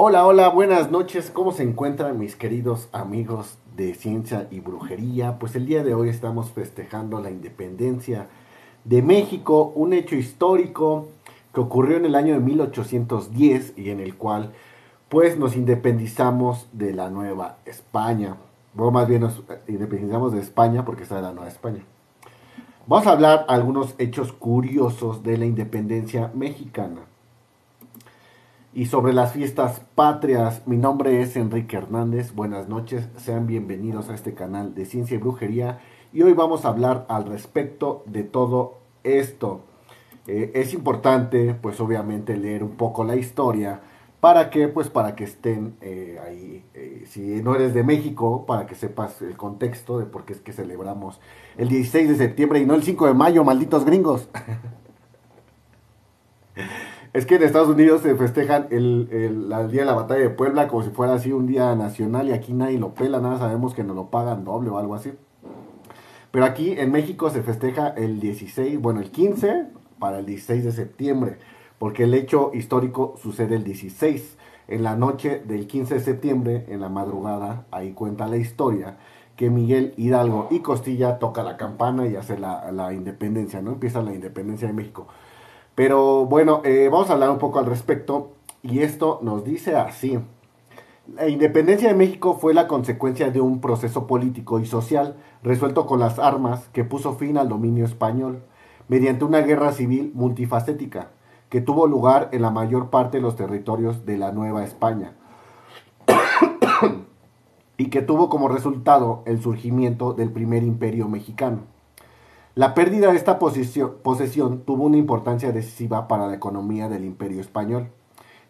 Hola, hola, buenas noches. ¿Cómo se encuentran mis queridos amigos de ciencia y brujería? Pues el día de hoy estamos festejando la independencia de México, un hecho histórico que ocurrió en el año de 1810 y en el cual pues nos independizamos de la Nueva España. O más bien nos independizamos de España porque está de la Nueva España. Vamos a hablar algunos hechos curiosos de la independencia mexicana y sobre las fiestas patrias. Mi nombre es Enrique Hernández. Buenas noches, sean bienvenidos a este canal de Ciencia y Brujería. Y hoy vamos a hablar al respecto de todo esto. Eh, es importante, pues obviamente, leer un poco la historia. ¿Para qué? Pues para que estén eh, ahí, eh, si no eres de México, para que sepas el contexto de por qué es que celebramos el 16 de septiembre y no el 5 de mayo, malditos gringos. Es que en Estados Unidos se festejan el, día de la batalla de Puebla como si fuera así un día nacional y aquí nadie lo pela, nada sabemos que nos lo pagan doble o algo así. Pero aquí en México se festeja el 16, bueno, el 15 para el 16 de septiembre, porque el hecho histórico sucede el 16. En la noche del 15 de septiembre, en la madrugada, ahí cuenta la historia, que Miguel Hidalgo y Costilla toca la campana y hace la, la independencia, ¿no? Empieza la independencia de México. Pero bueno, eh, vamos a hablar un poco al respecto y esto nos dice así. La independencia de México fue la consecuencia de un proceso político y social resuelto con las armas que puso fin al dominio español mediante una guerra civil multifacética que tuvo lugar en la mayor parte de los territorios de la Nueva España y que tuvo como resultado el surgimiento del primer imperio mexicano. La pérdida de esta posesión tuvo una importancia decisiva para la economía del imperio español,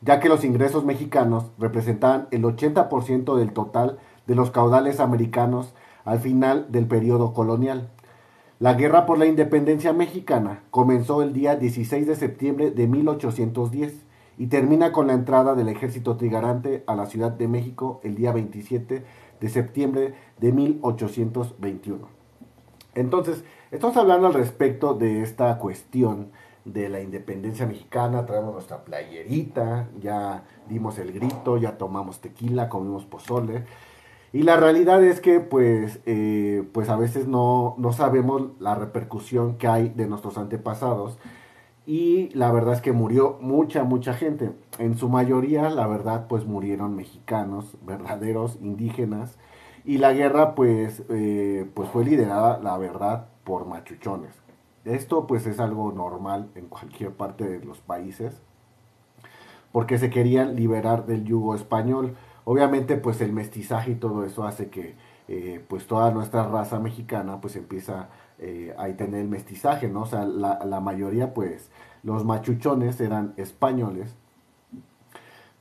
ya que los ingresos mexicanos representaban el 80% del total de los caudales americanos al final del periodo colonial. La guerra por la independencia mexicana comenzó el día 16 de septiembre de 1810 y termina con la entrada del ejército trigarante a la Ciudad de México el día 27 de septiembre de 1821. Entonces, estamos hablando al respecto de esta cuestión de la independencia mexicana, traemos nuestra playerita, ya dimos el grito, ya tomamos tequila, comimos pozole. Y la realidad es que pues, eh, pues a veces no, no sabemos la repercusión que hay de nuestros antepasados. Y la verdad es que murió mucha, mucha gente. En su mayoría, la verdad, pues murieron mexicanos, verdaderos indígenas, y la guerra pues, eh, pues fue liderada, la verdad, por machuchones. Esto pues es algo normal en cualquier parte de los países, porque se querían liberar del yugo español. Obviamente pues el mestizaje y todo eso hace que eh, pues toda nuestra raza mexicana pues empieza eh, a tener el mestizaje, ¿no? O sea, la, la mayoría pues los machuchones eran españoles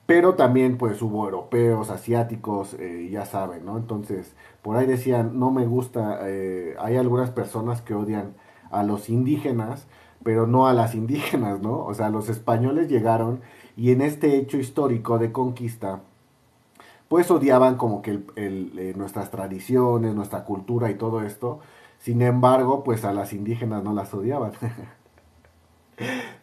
pero también pues hubo europeos, asiáticos, eh, ya saben, ¿no? Entonces, por ahí decían, no me gusta, eh, hay algunas personas que odian a los indígenas, pero no a las indígenas, ¿no? O sea, los españoles llegaron y en este hecho histórico de conquista, pues odiaban como que el, eh, nuestras tradiciones, nuestra cultura y todo esto. Sin embargo, pues a las indígenas no las odiaban.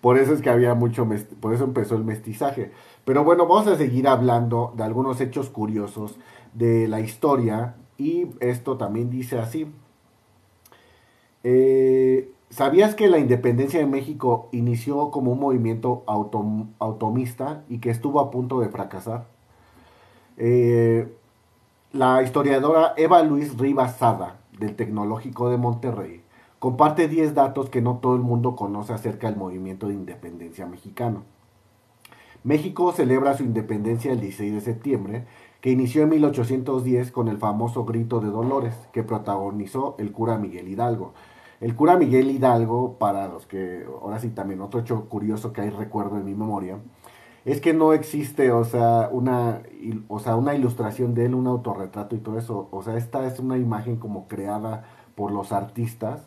por eso es que había mucho, por eso empezó el mestizaje. Pero bueno, vamos a seguir hablando de algunos hechos curiosos de la historia y esto también dice así. Eh, ¿Sabías que la independencia de México inició como un movimiento automista y que estuvo a punto de fracasar? Eh, la historiadora Eva Luis Rivas Sada, del Tecnológico de Monterrey, comparte 10 datos que no todo el mundo conoce acerca del movimiento de independencia mexicano. México celebra su independencia el 16 de septiembre, que inició en 1810 con el famoso Grito de Dolores, que protagonizó el cura Miguel Hidalgo. El cura Miguel Hidalgo, para los que, ahora sí también otro hecho curioso que hay recuerdo en mi memoria, es que no existe, o sea, una, o sea, una ilustración de él, un autorretrato y todo eso. O sea, esta es una imagen como creada por los artistas,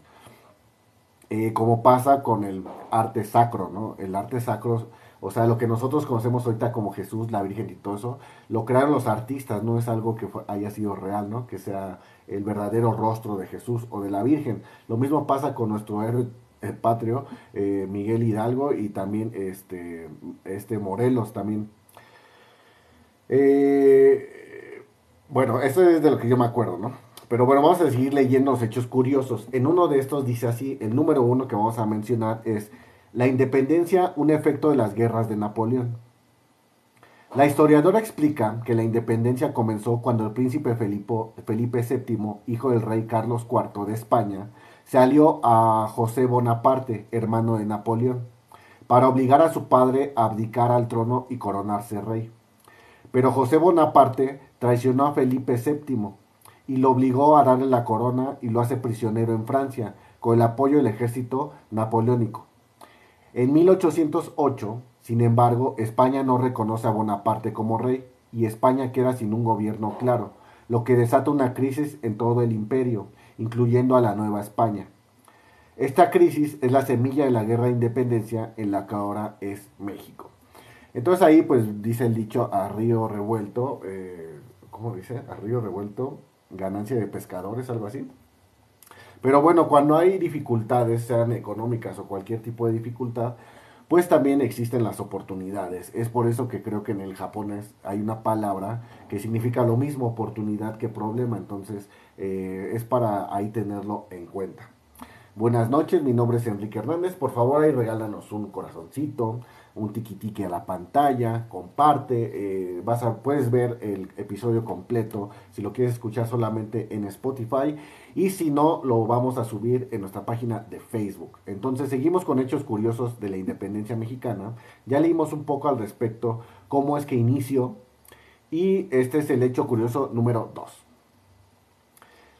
eh, como pasa con el arte sacro, ¿no? El arte sacro o sea, lo que nosotros conocemos ahorita como Jesús, la Virgen y todo eso, lo crearon los artistas, no es algo que haya sido real, ¿no? Que sea el verdadero rostro de Jesús o de la Virgen. Lo mismo pasa con nuestro héroe patrio, eh, Miguel Hidalgo, y también este, este Morelos también. Eh, bueno, eso es de lo que yo me acuerdo, ¿no? Pero bueno, vamos a seguir leyendo los hechos curiosos. En uno de estos dice así, el número uno que vamos a mencionar es la independencia, un efecto de las guerras de Napoleón. La historiadora explica que la independencia comenzó cuando el príncipe Felipe, VII, hijo del rey Carlos IV de España, se alió a José Bonaparte, hermano de Napoleón, para obligar a su padre a abdicar al trono y coronarse rey. Pero José Bonaparte traicionó a Felipe VII y lo obligó a darle la corona y lo hace prisionero en Francia, con el apoyo del ejército napoleónico. En 1808, sin embargo, España no reconoce a Bonaparte como rey y España queda sin un gobierno claro, lo que desata una crisis en todo el imperio, incluyendo a la Nueva España. Esta crisis es la semilla de la guerra de independencia en la que ahora es México. Entonces ahí pues dice el dicho a río revuelto, eh, ¿cómo dice? A río revuelto, ganancia de pescadores, algo así. Pero bueno, cuando hay dificultades, sean económicas o cualquier tipo de dificultad, pues también existen las oportunidades. Es por eso que creo que en el japonés hay una palabra que significa lo mismo oportunidad que problema. Entonces eh, es para ahí tenerlo en cuenta. Buenas noches, mi nombre es Enrique Hernández. Por favor ahí regálanos un corazoncito, un tiquitique a la pantalla, comparte, eh, vas a, puedes ver el episodio completo si lo quieres escuchar solamente en Spotify y si no lo vamos a subir en nuestra página de Facebook. Entonces seguimos con hechos curiosos de la independencia mexicana. Ya leímos un poco al respecto cómo es que inició y este es el hecho curioso número 2.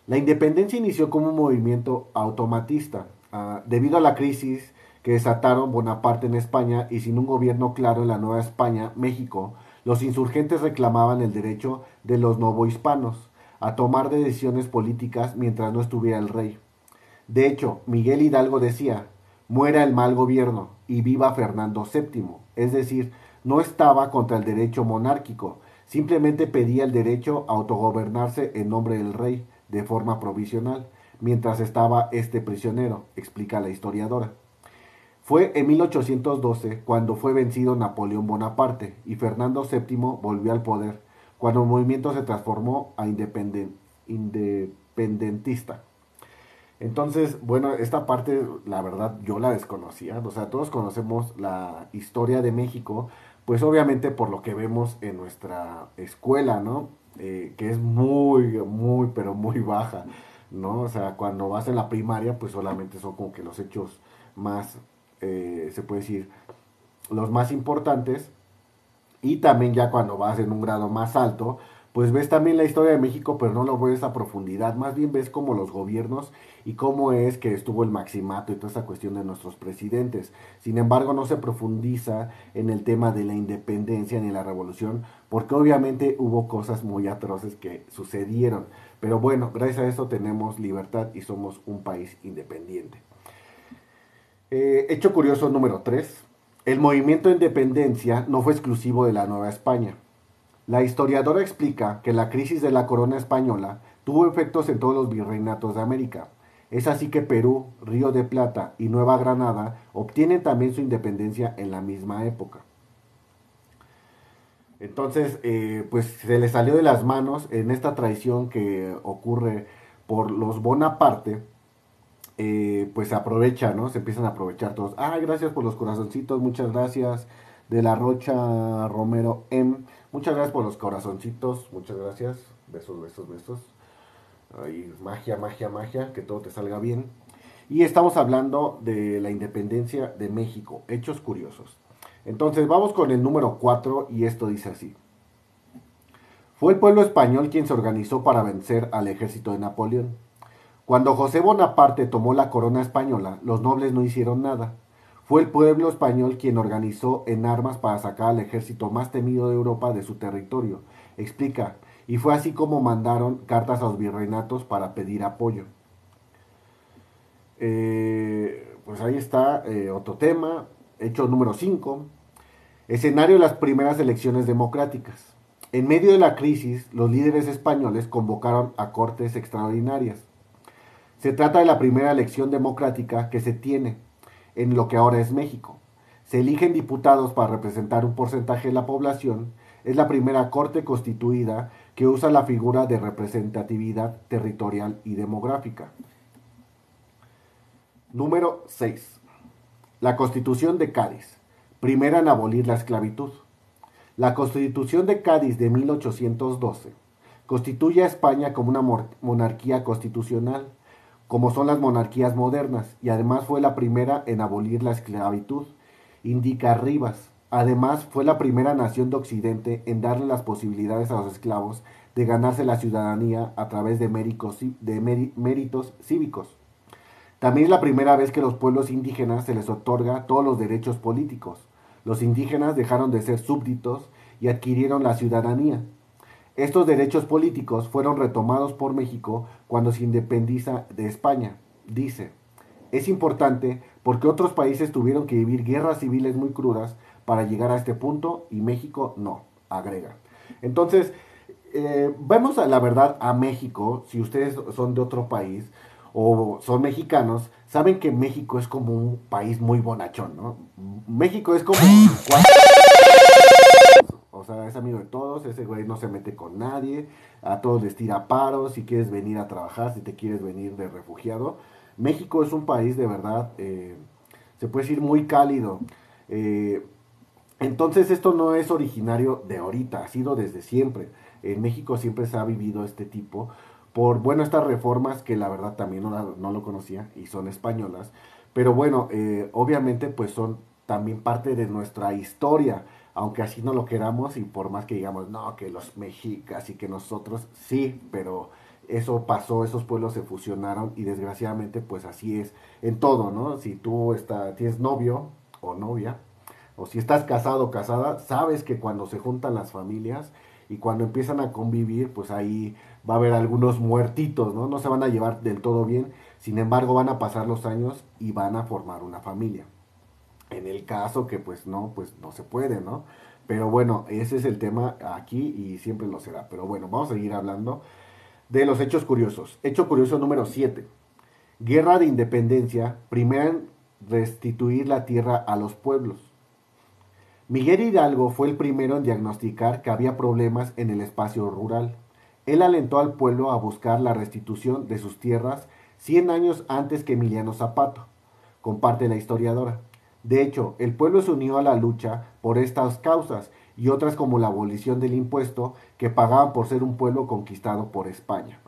La independencia inició como un movimiento automatista. Ah, debido a la crisis que desataron Bonaparte en España y sin un gobierno claro en la Nueva España, México, los insurgentes reclamaban el derecho de los novohispanos a tomar decisiones políticas mientras no estuviera el rey. De hecho, Miguel Hidalgo decía, muera el mal gobierno y viva Fernando VII, es decir, no estaba contra el derecho monárquico, simplemente pedía el derecho a autogobernarse en nombre del rey de forma provisional, mientras estaba este prisionero, explica la historiadora. Fue en 1812 cuando fue vencido Napoleón Bonaparte y Fernando VII volvió al poder, cuando el movimiento se transformó a independentista. Entonces, bueno, esta parte, la verdad, yo la desconocía. O sea, todos conocemos la historia de México, pues obviamente por lo que vemos en nuestra escuela, ¿no? Eh, que es muy, muy, pero muy baja, ¿no? O sea, cuando vas en la primaria, pues solamente son como que los hechos más eh, se puede decir, los más importantes. Y también ya cuando vas en un grado más alto, pues ves también la historia de México, pero no lo ves a profundidad. Más bien ves como los gobiernos y cómo es que estuvo el maximato y toda esa cuestión de nuestros presidentes. Sin embargo, no se profundiza en el tema de la independencia ni la revolución, porque obviamente hubo cosas muy atroces que sucedieron. Pero bueno, gracias a eso tenemos libertad y somos un país independiente. Eh, hecho curioso número 3. El movimiento de independencia no fue exclusivo de la Nueva España. La historiadora explica que la crisis de la corona española tuvo efectos en todos los virreinatos de América. Es así que Perú, Río de Plata y Nueva Granada obtienen también su independencia en la misma época. Entonces, eh, pues se le salió de las manos en esta traición que ocurre por los Bonaparte eh, pues se aprovecha, ¿no? Se empiezan a aprovechar todos. Ah, gracias por los corazoncitos, muchas gracias. De la Rocha Romero M. Muchas gracias por los corazoncitos, muchas gracias. Besos, besos, besos. Magia, magia, magia, que todo te salga bien. Y estamos hablando de la independencia de México, hechos curiosos. Entonces vamos con el número 4 y esto dice así. Fue el pueblo español quien se organizó para vencer al ejército de Napoleón. Cuando José Bonaparte tomó la corona española, los nobles no hicieron nada. Fue el pueblo español quien organizó en armas para sacar al ejército más temido de Europa de su territorio, explica, y fue así como mandaron cartas a los virreinatos para pedir apoyo. Eh, pues ahí está eh, otro tema, hecho número 5, escenario de las primeras elecciones democráticas. En medio de la crisis, los líderes españoles convocaron a cortes extraordinarias se trata de la primera elección democrática que se tiene en lo que ahora es México. Se eligen diputados para representar un porcentaje de la población. Es la primera corte constituida que usa la figura de representatividad territorial y demográfica. Número 6. La Constitución de Cádiz, primera en abolir la esclavitud. La Constitución de Cádiz de 1812 constituye a España como una monarquía constitucional, como son las monarquías modernas, y además fue la primera en abolir la esclavitud, indica Rivas. Además, fue la primera nación de Occidente en darle las posibilidades a los esclavos de ganarse la ciudadanía a través de méritos, de méritos cívicos. También es la primera vez que los pueblos indígenas se les otorga todos los derechos políticos. Los indígenas dejaron de ser súbditos y adquirieron la ciudadanía. Estos derechos políticos fueron retomados por México cuando se independiza de España. Dice, es importante porque otros países tuvieron que vivir guerras civiles muy crudas para llegar a este punto y México no, agrega. Entonces, eh, vemos a la verdad a México, si ustedes son de otro país o son mexicanos, saben que México es como un país muy bonachón, ¿no? México es como o sea, es amigo de todos, ese güey no se mete con nadie, a todos les tira paros, si quieres venir a trabajar, si te quieres venir de refugiado. México es un país de verdad, eh, se puede decir muy cálido. Eh, entonces esto no es originario de ahorita, ha sido desde siempre. En México siempre se ha vivido este tipo por, bueno, estas reformas que la verdad también no, lo conocía y son españolas. Pero bueno, eh, obviamente pues son también parte de nuestra historia aunque así no lo queramos y por más que digamos, no, que los mexicas y que nosotros, sí, pero eso pasó, esos pueblos se fusionaron y desgraciadamente pues así es en todo, ¿no? Si tú está, tienes novio o novia, o si estás casado o casada, sabes que cuando se juntan las familias y cuando empiezan a convivir, pues ahí va a haber algunos muertitos, ¿no? No se van a llevar del todo bien, sin embargo van a pasar los años y van a formar una familia. En el caso que pues no, pues no se puede, ¿no? Pero bueno, ese es el tema aquí y siempre lo será. Pero bueno, vamos a seguir hablando de los hechos curiosos. Hecho curioso número 7. Guerra de independencia, primera en restituir la tierra a los pueblos. Miguel Hidalgo fue el primero en diagnosticar que había problemas en el espacio rural. Él alentó al pueblo a buscar la restitución de sus tierras 100 años antes que Emiliano Zapato, comparte la historiadora. De hecho, el pueblo se unió a la lucha por estas causas y otras como la abolición del impuesto que pagaban por ser un pueblo conquistado por España.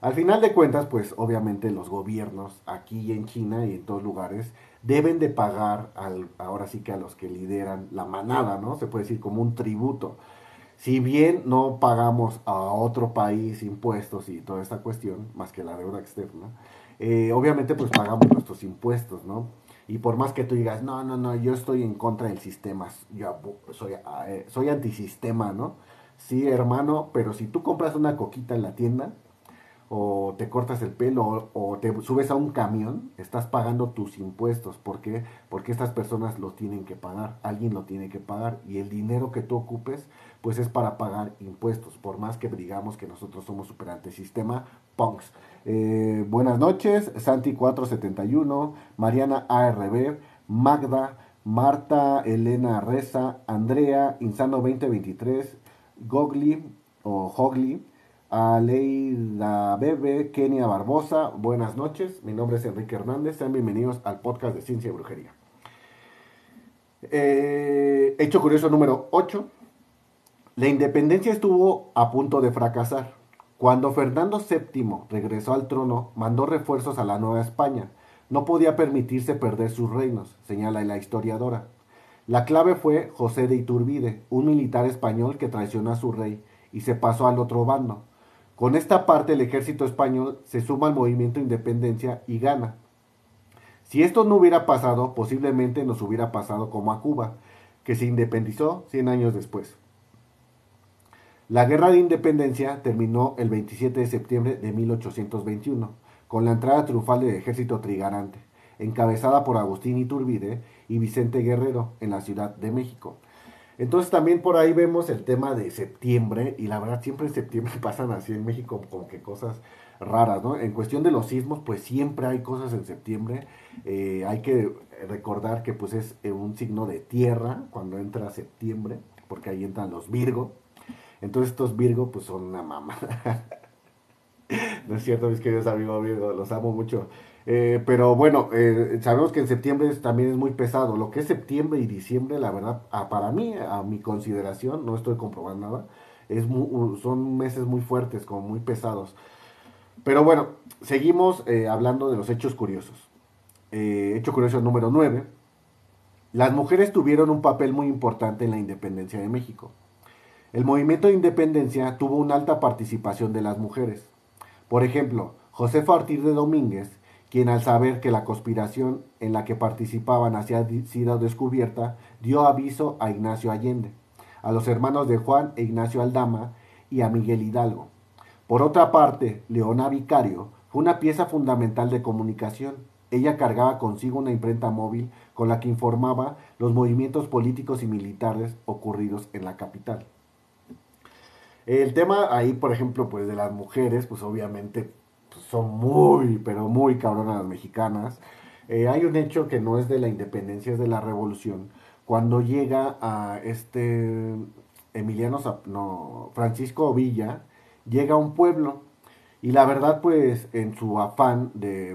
Al final de cuentas, pues obviamente los gobiernos aquí en China y en todos lugares deben de pagar al, ahora sí que a los que lideran la manada, ¿no? Se puede decir como un tributo. Si bien no pagamos a otro país impuestos y toda esta cuestión, más que la deuda externa, eh, obviamente pues pagamos nuestros impuestos, ¿no? Y por más que tú digas, no, no, no, yo estoy en contra del sistema, yo soy, eh, soy antisistema, ¿no? Sí, hermano, pero si tú compras una coquita en la tienda, o te cortas el pelo, o, te subes a un camión, estás pagando tus impuestos. ¿Por qué? Porque estas personas lo tienen que pagar, alguien lo tiene que pagar, y el dinero que tú ocupes, pues es para pagar impuestos, por más que digamos que nosotros somos super antisistema, punks. Eh, buenas noches, Santi471, Mariana ARB, Magda, Marta, Elena Reza, Andrea, Insano 2023, Gogli o Hogli, Aleida Bebe, Kenia Barbosa, buenas noches, mi nombre es Enrique Hernández, sean bienvenidos al podcast de Ciencia y Brujería. Eh, hecho curioso número 8, la independencia estuvo a punto de fracasar cuando Fernando VII regresó al trono, mandó refuerzos a la Nueva España. No podía permitirse perder sus reinos, señala la historiadora. La clave fue José de Iturbide, un militar español que traicionó a su rey y se pasó al otro bando. Con esta parte el ejército español se suma al movimiento de independencia y gana. Si esto no hubiera pasado, posiblemente nos hubiera pasado como a Cuba, que se independizó 100 años después. La guerra de independencia terminó el 27 de septiembre de 1821, con la entrada triunfal del ejército trigarante, encabezada por Agustín Iturbide y Vicente Guerrero en la Ciudad de México. Entonces también por ahí vemos el tema de septiembre, y la verdad siempre en septiembre pasan así en México como que cosas raras, ¿no? En cuestión de los sismos, pues siempre hay cosas en septiembre. Eh, hay que recordar que pues es un signo de tierra cuando entra septiembre porque ahí entran los Virgo. Entonces estos Virgo pues son una mamá. no es cierto, mis queridos amigos Virgo, los amo mucho. Eh, pero bueno, eh, sabemos que en septiembre también es muy pesado. Lo que es septiembre y diciembre, la verdad, para mí, a mi consideración, no estoy comprobando nada, es son meses muy fuertes, como muy pesados. Pero bueno, seguimos eh, hablando de los hechos curiosos. hecho curioso número 9. Las mujeres tuvieron un papel muy importante en la independencia de México. El movimiento de independencia tuvo una alta participación de las mujeres. Por ejemplo, Josefa Ortiz de Domínguez quien al saber que la conspiración en la que participaban había sido descubierta, dio aviso a Ignacio Allende, a los hermanos de Juan e Ignacio Aldama y a Miguel Hidalgo. Por otra parte, Leona Vicario fue una pieza fundamental de comunicación. Ella cargaba consigo una imprenta móvil con la que informaba los movimientos políticos y militares ocurridos en la capital. El tema ahí, por ejemplo, pues de las mujeres, pues obviamente son muy, pero muy cabronas las mexicanas. Eh, hay un hecho que no es de la independencia, es de la revolución. Cuando llega a este Emiliano, no, Francisco Villa, llega a un pueblo y la verdad pues en su afán de